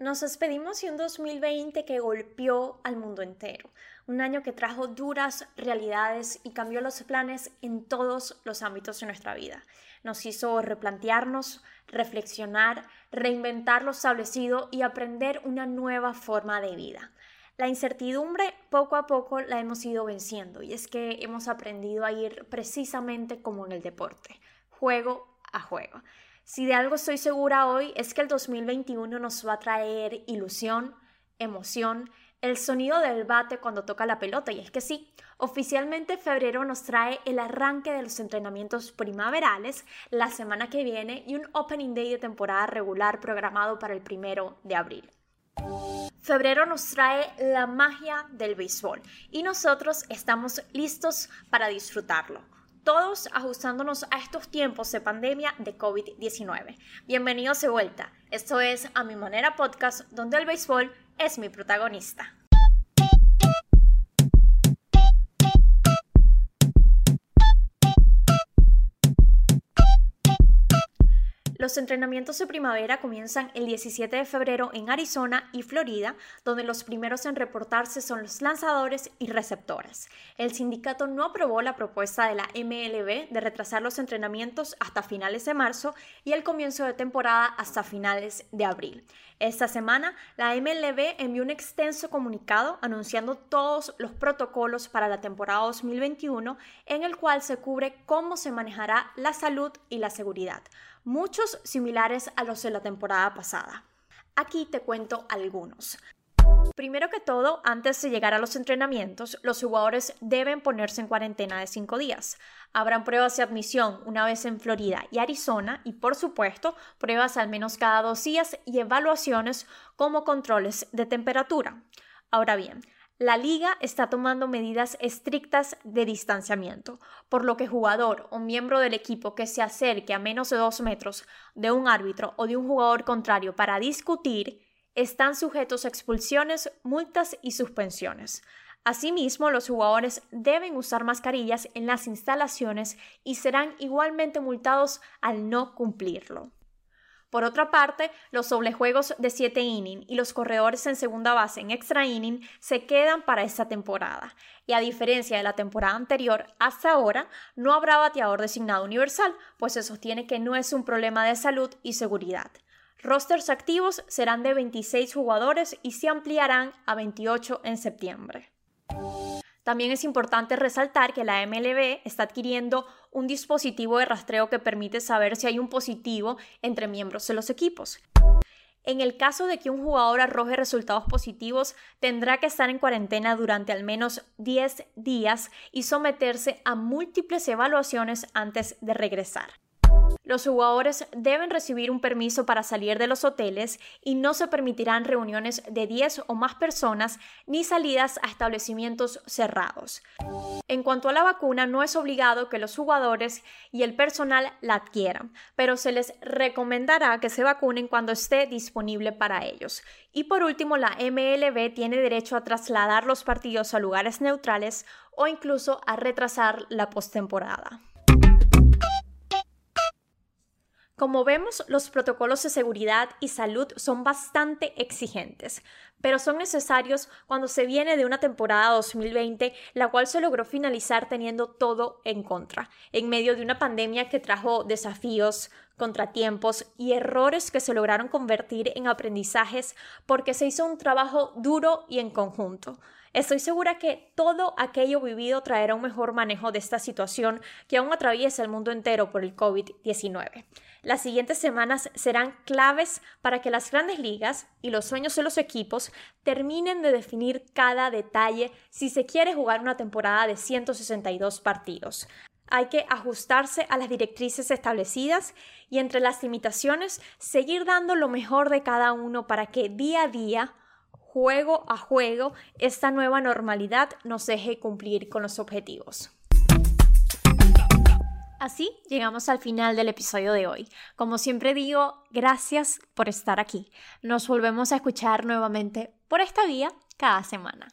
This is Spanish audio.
Nos despedimos de un 2020 que golpeó al mundo entero, un año que trajo duras realidades y cambió los planes en todos los ámbitos de nuestra vida. Nos hizo replantearnos, reflexionar, reinventar lo establecido y aprender una nueva forma de vida. La incertidumbre poco a poco la hemos ido venciendo y es que hemos aprendido a ir precisamente como en el deporte, juego a juego. Si de algo estoy segura hoy es que el 2021 nos va a traer ilusión, emoción, el sonido del bate cuando toca la pelota. Y es que sí, oficialmente febrero nos trae el arranque de los entrenamientos primaverales la semana que viene y un opening day de temporada regular programado para el primero de abril. Febrero nos trae la magia del béisbol y nosotros estamos listos para disfrutarlo todos ajustándonos a estos tiempos de pandemia de COVID-19. Bienvenidos de vuelta. Esto es A Mi Manera Podcast, donde el béisbol es mi protagonista. Los entrenamientos de primavera comienzan el 17 de febrero en Arizona y Florida, donde los primeros en reportarse son los lanzadores y receptores. El sindicato no aprobó la propuesta de la MLB de retrasar los entrenamientos hasta finales de marzo y el comienzo de temporada hasta finales de abril. Esta semana, la MLB envió un extenso comunicado anunciando todos los protocolos para la temporada 2021 en el cual se cubre cómo se manejará la salud y la seguridad muchos similares a los de la temporada pasada. Aquí te cuento algunos. Primero que todo, antes de llegar a los entrenamientos, los jugadores deben ponerse en cuarentena de cinco días. Habrán pruebas de admisión una vez en Florida y Arizona y, por supuesto, pruebas al menos cada dos días y evaluaciones como controles de temperatura. Ahora bien, la liga está tomando medidas estrictas de distanciamiento, por lo que jugador o miembro del equipo que se acerque a menos de dos metros de un árbitro o de un jugador contrario para discutir están sujetos a expulsiones, multas y suspensiones. Asimismo, los jugadores deben usar mascarillas en las instalaciones y serán igualmente multados al no cumplirlo. Por otra parte, los juegos de 7 inning y los corredores en segunda base en extra inning se quedan para esta temporada. Y a diferencia de la temporada anterior, hasta ahora no habrá bateador designado universal, pues se sostiene que no es un problema de salud y seguridad. Rosters activos serán de 26 jugadores y se ampliarán a 28 en septiembre. También es importante resaltar que la MLB está adquiriendo un dispositivo de rastreo que permite saber si hay un positivo entre miembros de los equipos. En el caso de que un jugador arroje resultados positivos, tendrá que estar en cuarentena durante al menos 10 días y someterse a múltiples evaluaciones antes de regresar. Los jugadores deben recibir un permiso para salir de los hoteles y no se permitirán reuniones de 10 o más personas ni salidas a establecimientos cerrados. En cuanto a la vacuna, no es obligado que los jugadores y el personal la adquieran, pero se les recomendará que se vacunen cuando esté disponible para ellos. Y por último, la MLB tiene derecho a trasladar los partidos a lugares neutrales o incluso a retrasar la postemporada. Como vemos, los protocolos de seguridad y salud son bastante exigentes, pero son necesarios cuando se viene de una temporada 2020, la cual se logró finalizar teniendo todo en contra, en medio de una pandemia que trajo desafíos, contratiempos y errores que se lograron convertir en aprendizajes porque se hizo un trabajo duro y en conjunto. Estoy segura que todo aquello vivido traerá un mejor manejo de esta situación que aún atraviesa el mundo entero por el COVID-19. Las siguientes semanas serán claves para que las grandes ligas y los sueños de los equipos terminen de definir cada detalle si se quiere jugar una temporada de 162 partidos. Hay que ajustarse a las directrices establecidas y entre las limitaciones seguir dando lo mejor de cada uno para que día a día juego a juego, esta nueva normalidad nos deje cumplir con los objetivos. Así llegamos al final del episodio de hoy. Como siempre digo, gracias por estar aquí. Nos volvemos a escuchar nuevamente por esta vía cada semana.